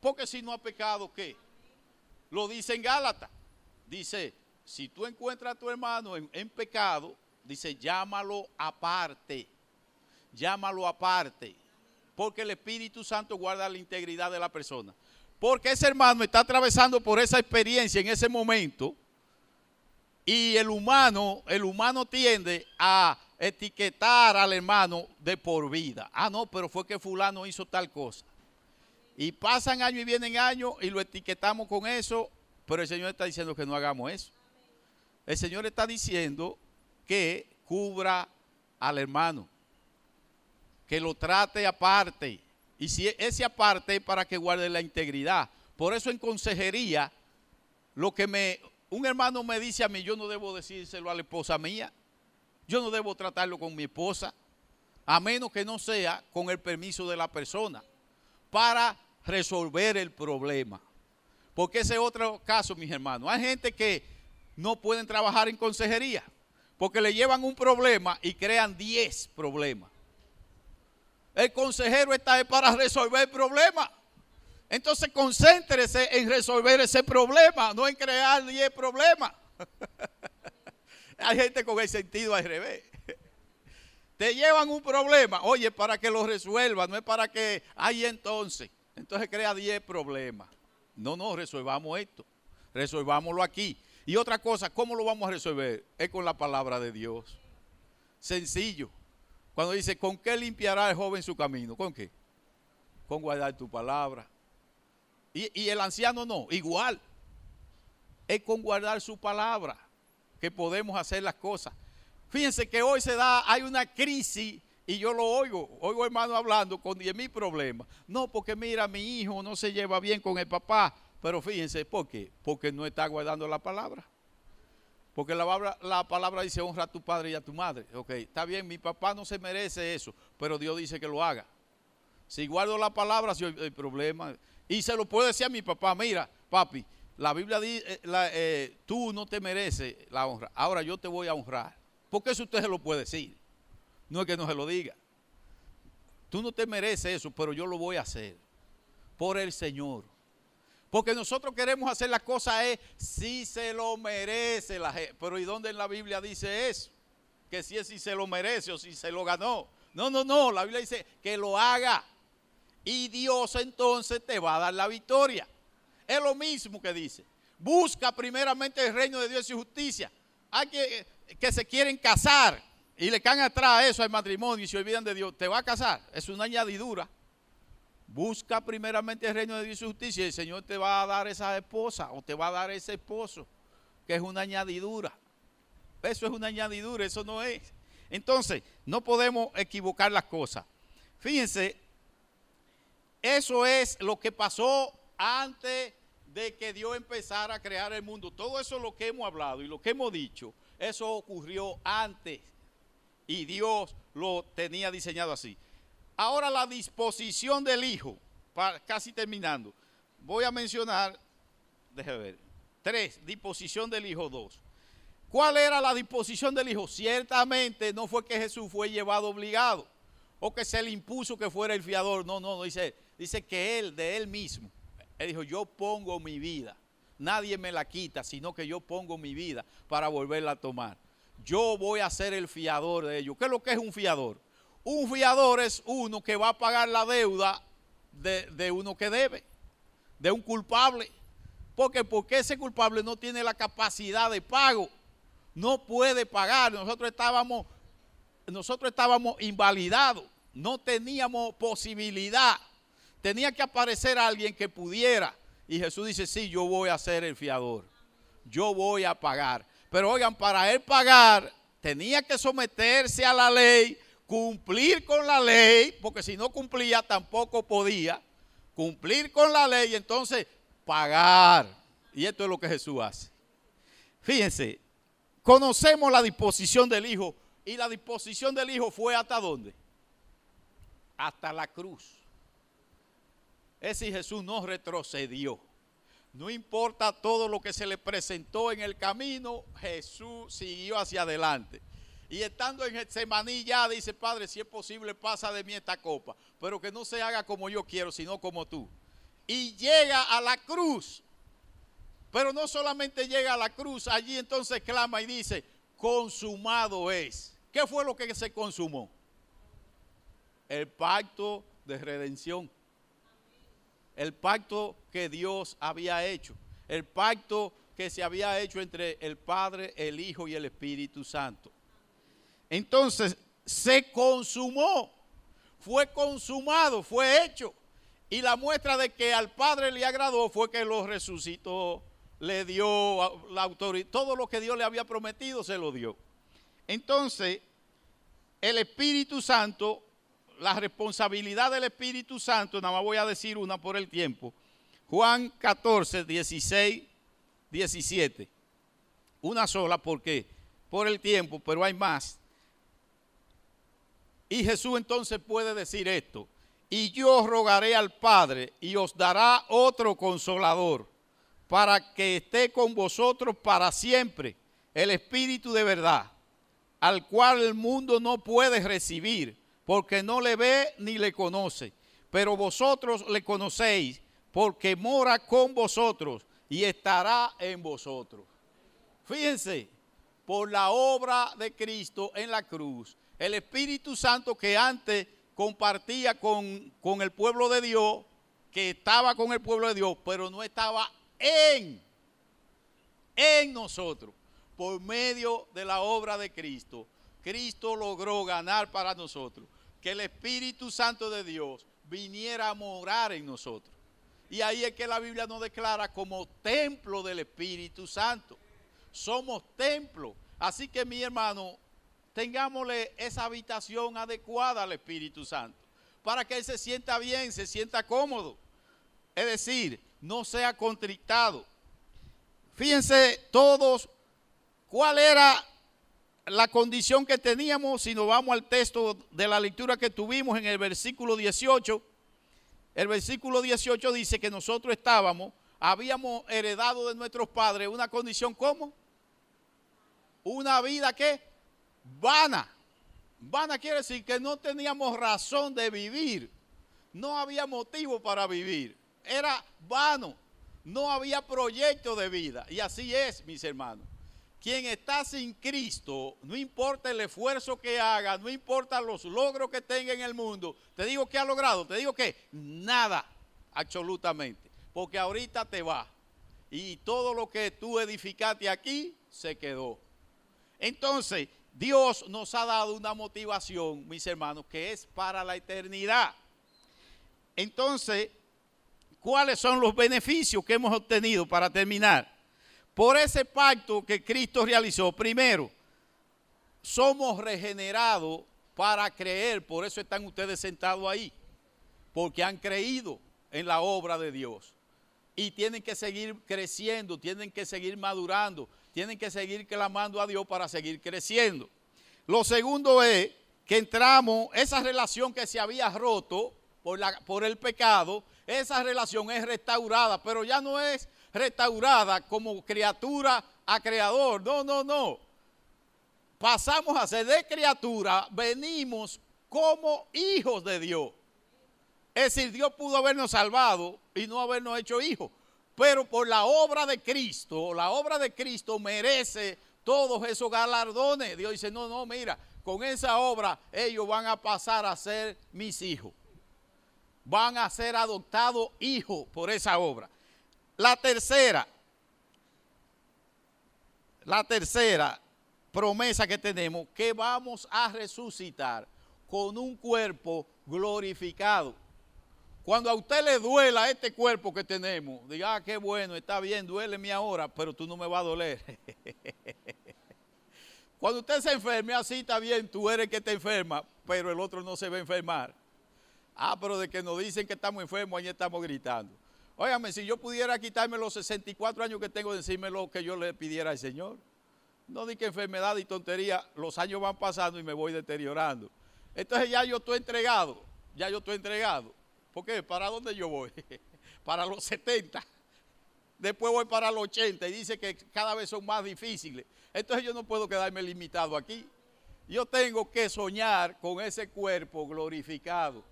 Speaker 1: porque si no ha pecado, ¿qué? Lo dice en Gálatas. Dice, si tú encuentras a tu hermano en, en pecado, dice, llámalo aparte. Llámalo aparte. Porque el Espíritu Santo guarda la integridad de la persona. Porque ese hermano está atravesando por esa experiencia en ese momento y el humano, el humano tiende a etiquetar al hermano de por vida. Ah, no, pero fue que fulano hizo tal cosa. Y pasan años y vienen años y lo etiquetamos con eso, pero el Señor está diciendo que no hagamos eso. El Señor está diciendo que cubra al hermano, que lo trate aparte. Y si ese aparte es para que guarde la integridad. Por eso en consejería, lo que me un hermano me dice a mí, yo no debo decírselo a la esposa mía, yo no debo tratarlo con mi esposa, a menos que no sea con el permiso de la persona, para resolver el problema. Porque ese es otro caso, mis hermanos. Hay gente que no pueden trabajar en consejería, porque le llevan un problema y crean 10 problemas. El consejero está para resolver el problema. Entonces concéntrese en resolver ese problema, no en crear 10 problemas. <laughs> Hay gente con el sentido al revés. Te llevan un problema, oye, para que lo resuelva, no es para que, ahí entonces, entonces crea 10 problemas. No, no, resolvamos esto, resolvámoslo aquí. Y otra cosa, ¿cómo lo vamos a resolver? Es con la palabra de Dios. Sencillo. Cuando dice, ¿con qué limpiará el joven su camino? ¿Con qué? Con guardar tu palabra. Y, el anciano no, igual. Es con guardar su palabra que podemos hacer las cosas. Fíjense que hoy se da, hay una crisis y yo lo oigo, oigo hermano hablando con 10 mil problemas. No, porque mira, mi hijo no se lleva bien con el papá. Pero fíjense, ¿por qué? Porque no está guardando la palabra. Porque la palabra, la palabra dice honra a tu padre y a tu madre. Ok, está bien, mi papá no se merece eso, pero Dios dice que lo haga. Si guardo la palabra, si hay problema. Y se lo puedo decir a mi papá, mira, papi, la Biblia dice, eh, eh, tú no te mereces la honra. Ahora yo te voy a honrar. Porque eso usted se lo puede decir. No es que no se lo diga. Tú no te mereces eso, pero yo lo voy a hacer. Por el Señor. Porque nosotros queremos hacer las cosas es si se lo merece la gente. Pero ¿y dónde en la Biblia dice eso? Que si es si se lo merece o si se lo ganó. No, no, no. La Biblia dice que lo haga. Y Dios entonces te va a dar la victoria. Es lo mismo que dice. Busca primeramente el reino de Dios y justicia. Hay que, que se quieren casar y le caen atrás eso al matrimonio y se olvidan de Dios. Te va a casar. Es una añadidura. Busca primeramente el reino de Dios y justicia y el Señor te va a dar esa esposa o te va a dar ese esposo, que es una añadidura. Eso es una añadidura, eso no es. Entonces, no podemos equivocar las cosas. Fíjense, eso es lo que pasó antes de que Dios empezara a crear el mundo. Todo eso lo que hemos hablado y lo que hemos dicho, eso ocurrió antes. Y Dios lo tenía diseñado así. Ahora la disposición del Hijo, casi terminando. Voy a mencionar, déjeme ver, tres, disposición del Hijo, dos. ¿Cuál era la disposición del Hijo? Ciertamente no fue que Jesús fue llevado obligado o que se le impuso que fuera el fiador. No, no, no, dice, dice que él, de él mismo, él dijo, yo pongo mi vida. Nadie me la quita, sino que yo pongo mi vida para volverla a tomar. Yo voy a ser el fiador de ellos. ¿Qué es lo que es un fiador? Un fiador es uno que va a pagar la deuda de, uno que debe, de un culpable. Porque porque ese culpable no tiene la capacidad de pago, no puede pagar. Nosotros estábamos, nosotros estábamos invalidados, no teníamos posibilidad. Tenía que aparecer alguien que pudiera. Y Jesús dice, sí, yo voy a ser el fiador. Yo voy a pagar. Pero oigan, para él pagar, tenía que someterse a la ley, cumplir con la ley, porque si no cumplía tampoco podía, cumplir con la ley entonces pagar. Y esto es lo que Jesús hace. Fíjense, conocemos la disposición del Hijo y la disposición del Hijo fue hasta dónde? Hasta la cruz. Es decir, Jesús no retrocedió. No importa todo lo que se le presentó en el camino, Jesús siguió hacia adelante. Y estando en Getsemaní ya dice, Padre, si es posible, pasa de mí esta copa, pero que no se haga como yo quiero, sino como tú. Y llega a la cruz. Pero no solamente llega a la cruz, allí entonces clama y dice, consumado es. ¿Qué fue lo que se consumó? El pacto de redención. El pacto que Dios había hecho. El pacto que se había hecho entre el Padre, el Hijo y el Espíritu Santo. Entonces se consumó, fue consumado, fue hecho. Y la muestra de que al Padre le agradó fue que lo resucitó, le dio la autoridad, todo lo que Dios le había prometido se lo dio. Entonces, el Espíritu Santo, la responsabilidad del Espíritu Santo, nada más voy a decir una por el tiempo. Juan 14, 16, 17. una sola porque por el tiempo, pero hay más. Y Jesús entonces puede decir esto, y yo rogaré al Padre y os dará otro consolador para que esté con vosotros para siempre, el Espíritu de verdad, al cual el mundo no puede recibir, porque no le ve ni le conoce, pero vosotros le conocéis, porque mora con vosotros y estará en vosotros. Fíjense, por la obra de Cristo en la cruz, el Espíritu Santo que antes compartía con, con, el pueblo de Dios, que estaba con el pueblo de Dios, pero no estaba en, en nosotros, por medio de la obra de Cristo. Cristo logró ganar para nosotros que el Espíritu Santo de Dios viniera a morar en nosotros. Y ahí es que la Biblia nos declara como templo del Espíritu Santo. Somos templo. Así que mi hermano, tengámosle esa habitación adecuada al Espíritu Santo, para que Él se sienta bien, se sienta cómodo. Es decir, no sea contrictado. Fíjense todos cuál era la condición que teníamos si nos vamos al texto de la lectura que tuvimos en el versículo 18. El versículo 18 dice que nosotros estábamos, habíamos heredado de nuestros padres una condición como una vida que vana. Vana quiere decir que no teníamos razón de vivir. No había motivo para vivir. Era vano. No había proyecto de vida. Y así es, mis hermanos. Quien está sin Cristo, no importa el esfuerzo que haga, no importa los logros que tenga en el mundo, te digo que ha logrado, te digo que nada, absolutamente. Porque ahorita te va. Y todo lo que tú edificaste aquí se quedó. Entonces, Dios nos ha dado una motivación, mis hermanos, que es para la eternidad. Entonces, ¿cuáles son los beneficios que hemos obtenido para terminar? Por ese pacto que Cristo realizó, primero, somos regenerados para creer, por eso están ustedes sentados ahí, porque han creído en la obra de Dios. Y tienen que seguir creciendo, tienen que seguir madurando, tienen que seguir clamando a Dios para seguir creciendo. Lo segundo es que entramos, esa relación que se había roto por, por el pecado, esa relación es restaurada, pero ya no es restaurada como criatura a creador. No, no, no. Pasamos a ser de criatura, venimos como hijos de Dios. Es decir, Dios pudo habernos salvado y no habernos hecho hijos. Pero por la obra de Cristo, la obra de Cristo merece todos esos galardones. Dios dice, no, no, mira, con esa obra ellos van a pasar a ser mis hijos. Van a ser adoptados hijos por esa obra. La tercera, la tercera promesa que tenemos, que vamos a resucitar con un cuerpo glorificado. Cuando a usted le duela este cuerpo que tenemos, diga, ah, qué bueno, está bien, duéleme ahora, pero tú no me vas a doler. <laughs> Cuando usted se enferme, así está bien, tú eres el que te enferma, pero el otro no se va a enfermar. Ah, pero de que nos dicen que estamos enfermos, ahí estamos gritando. Óigame, si yo pudiera quitarme los 64 años que tengo, decirme lo que yo le pidiera al Señor. No di que enfermedad y tontería, los años van pasando y me voy deteriorando. Entonces ya yo estoy entregado, ya yo estoy entregado. ¿Por qué? ¿Para dónde yo voy? <laughs> para los 70. Después voy para los 80 y dice que cada vez son más difíciles. Entonces yo no puedo quedarme limitado aquí. Yo tengo que soñar con ese cuerpo glorificado.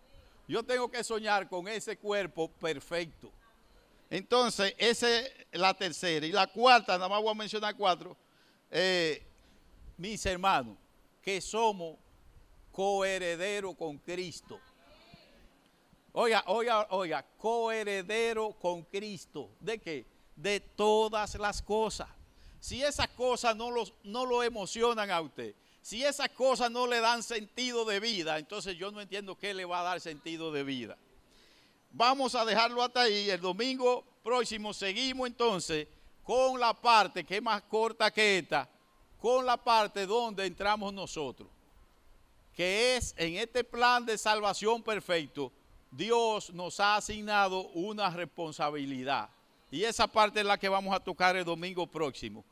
Speaker 1: Yo tengo que soñar con ese cuerpo perfecto. Entonces, esa es la tercera. Y la cuarta, nada más voy a mencionar cuatro. Eh, mis hermanos, que somos coherederos con Cristo. Oiga, oiga, oiga, coheredero con Cristo. ¿De qué? De todas las cosas. Si esas cosas no, los, no lo emocionan a usted, si esas cosas no le dan sentido de vida, entonces yo no entiendo qué le va a dar sentido de vida. Vamos a dejarlo hasta ahí. El domingo próximo seguimos entonces con la parte que es más corta que esta, con la parte donde entramos nosotros, que es en este plan de salvación perfecto Dios nos ha asignado una responsabilidad. Y esa parte es la que vamos a tocar el domingo próximo.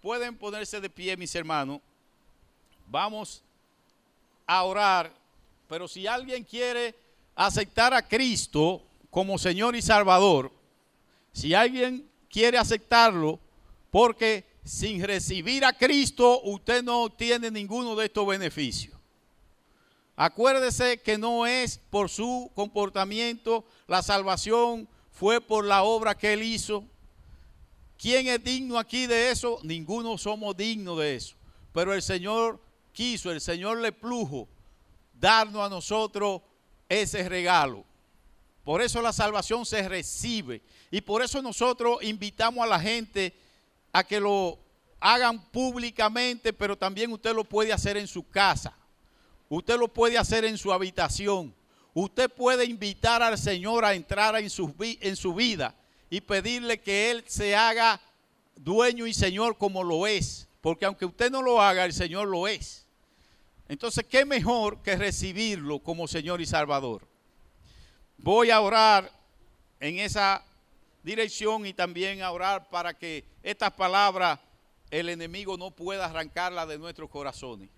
Speaker 1: pueden ponerse de pie, mis hermanos. Vamos a orar. Pero si alguien quiere aceptar a Cristo como Señor y Salvador, si alguien quiere aceptarlo, porque sin recibir a Cristo usted no obtiene ninguno de estos beneficios. Acuérdese que no es por su comportamiento, la salvación fue por la obra que él hizo. ¿Quién es digno aquí de eso? Ninguno somos dignos de eso. Pero el Señor quiso, el Señor le plujo darnos a nosotros ese regalo. Por eso la salvación se recibe. Y por eso nosotros invitamos a la gente a que lo hagan públicamente, pero también usted lo puede hacer en su casa. Usted lo puede hacer en su habitación. Usted puede invitar al Señor a entrar en su, vida y pedirle que Él se haga dueño y Señor como lo es. Porque aunque usted no lo haga, el Señor lo es. Entonces, ¿qué mejor que recibirlo como Señor y Salvador? Voy a orar en esa dirección y también a orar para que estas palabras el enemigo no pueda arrancarlas de nuestros corazones.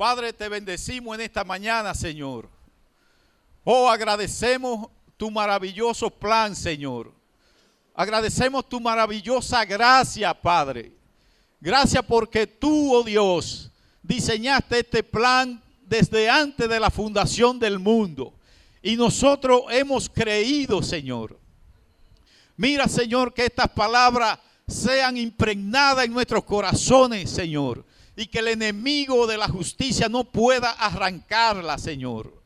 Speaker 1: Padre, te bendecimos en esta mañana, Señor. Oh, agradecemos tu maravilloso plan, Señor. Agradecemos tu maravillosa gracia, Padre. Gracias porque tú, oh Dios, diseñaste este plan desde antes de la fundación del mundo. Y nosotros hemos creído, Señor. Mira, Señor, que estas palabras sean impregnadas en nuestros corazones, Señor. Y que el enemigo de la justicia no pueda arrancarla, Señor.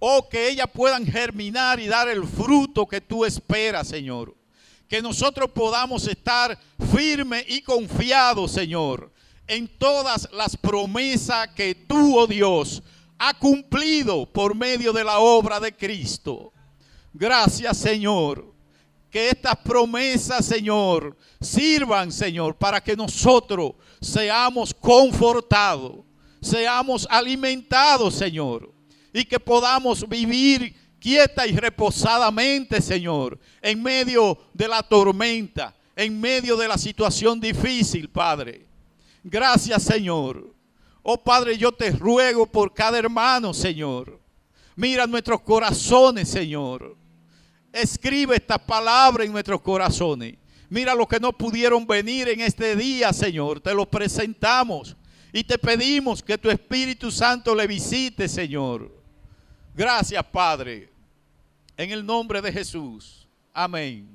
Speaker 1: O que ellas puedan germinar y dar el fruto que tú esperas, Señor. Que nosotros podamos estar firmes y confiados, Señor, en todas las promesas que tú, oh Dios, ha cumplido por medio de la obra de Cristo. Gracias, Señor que estas promesas, Señor, sirvan, Señor, para que nosotros seamos confortados, seamos alimentados, Señor, y que podamos vivir quieta y reposadamente, Señor, en medio de la tormenta, en medio de la situación difícil, Padre. Gracias, Señor. Oh Padre, yo te ruego por cada hermano, Señor. Mira nuestros corazones, Señor. Escribe esta palabra en nuestros corazones. Mira lo que no pudieron venir en este día, Señor. Te lo presentamos y te pedimos que tu Espíritu Santo le visite, Señor. Gracias, Padre. En el nombre de Jesús. Amén.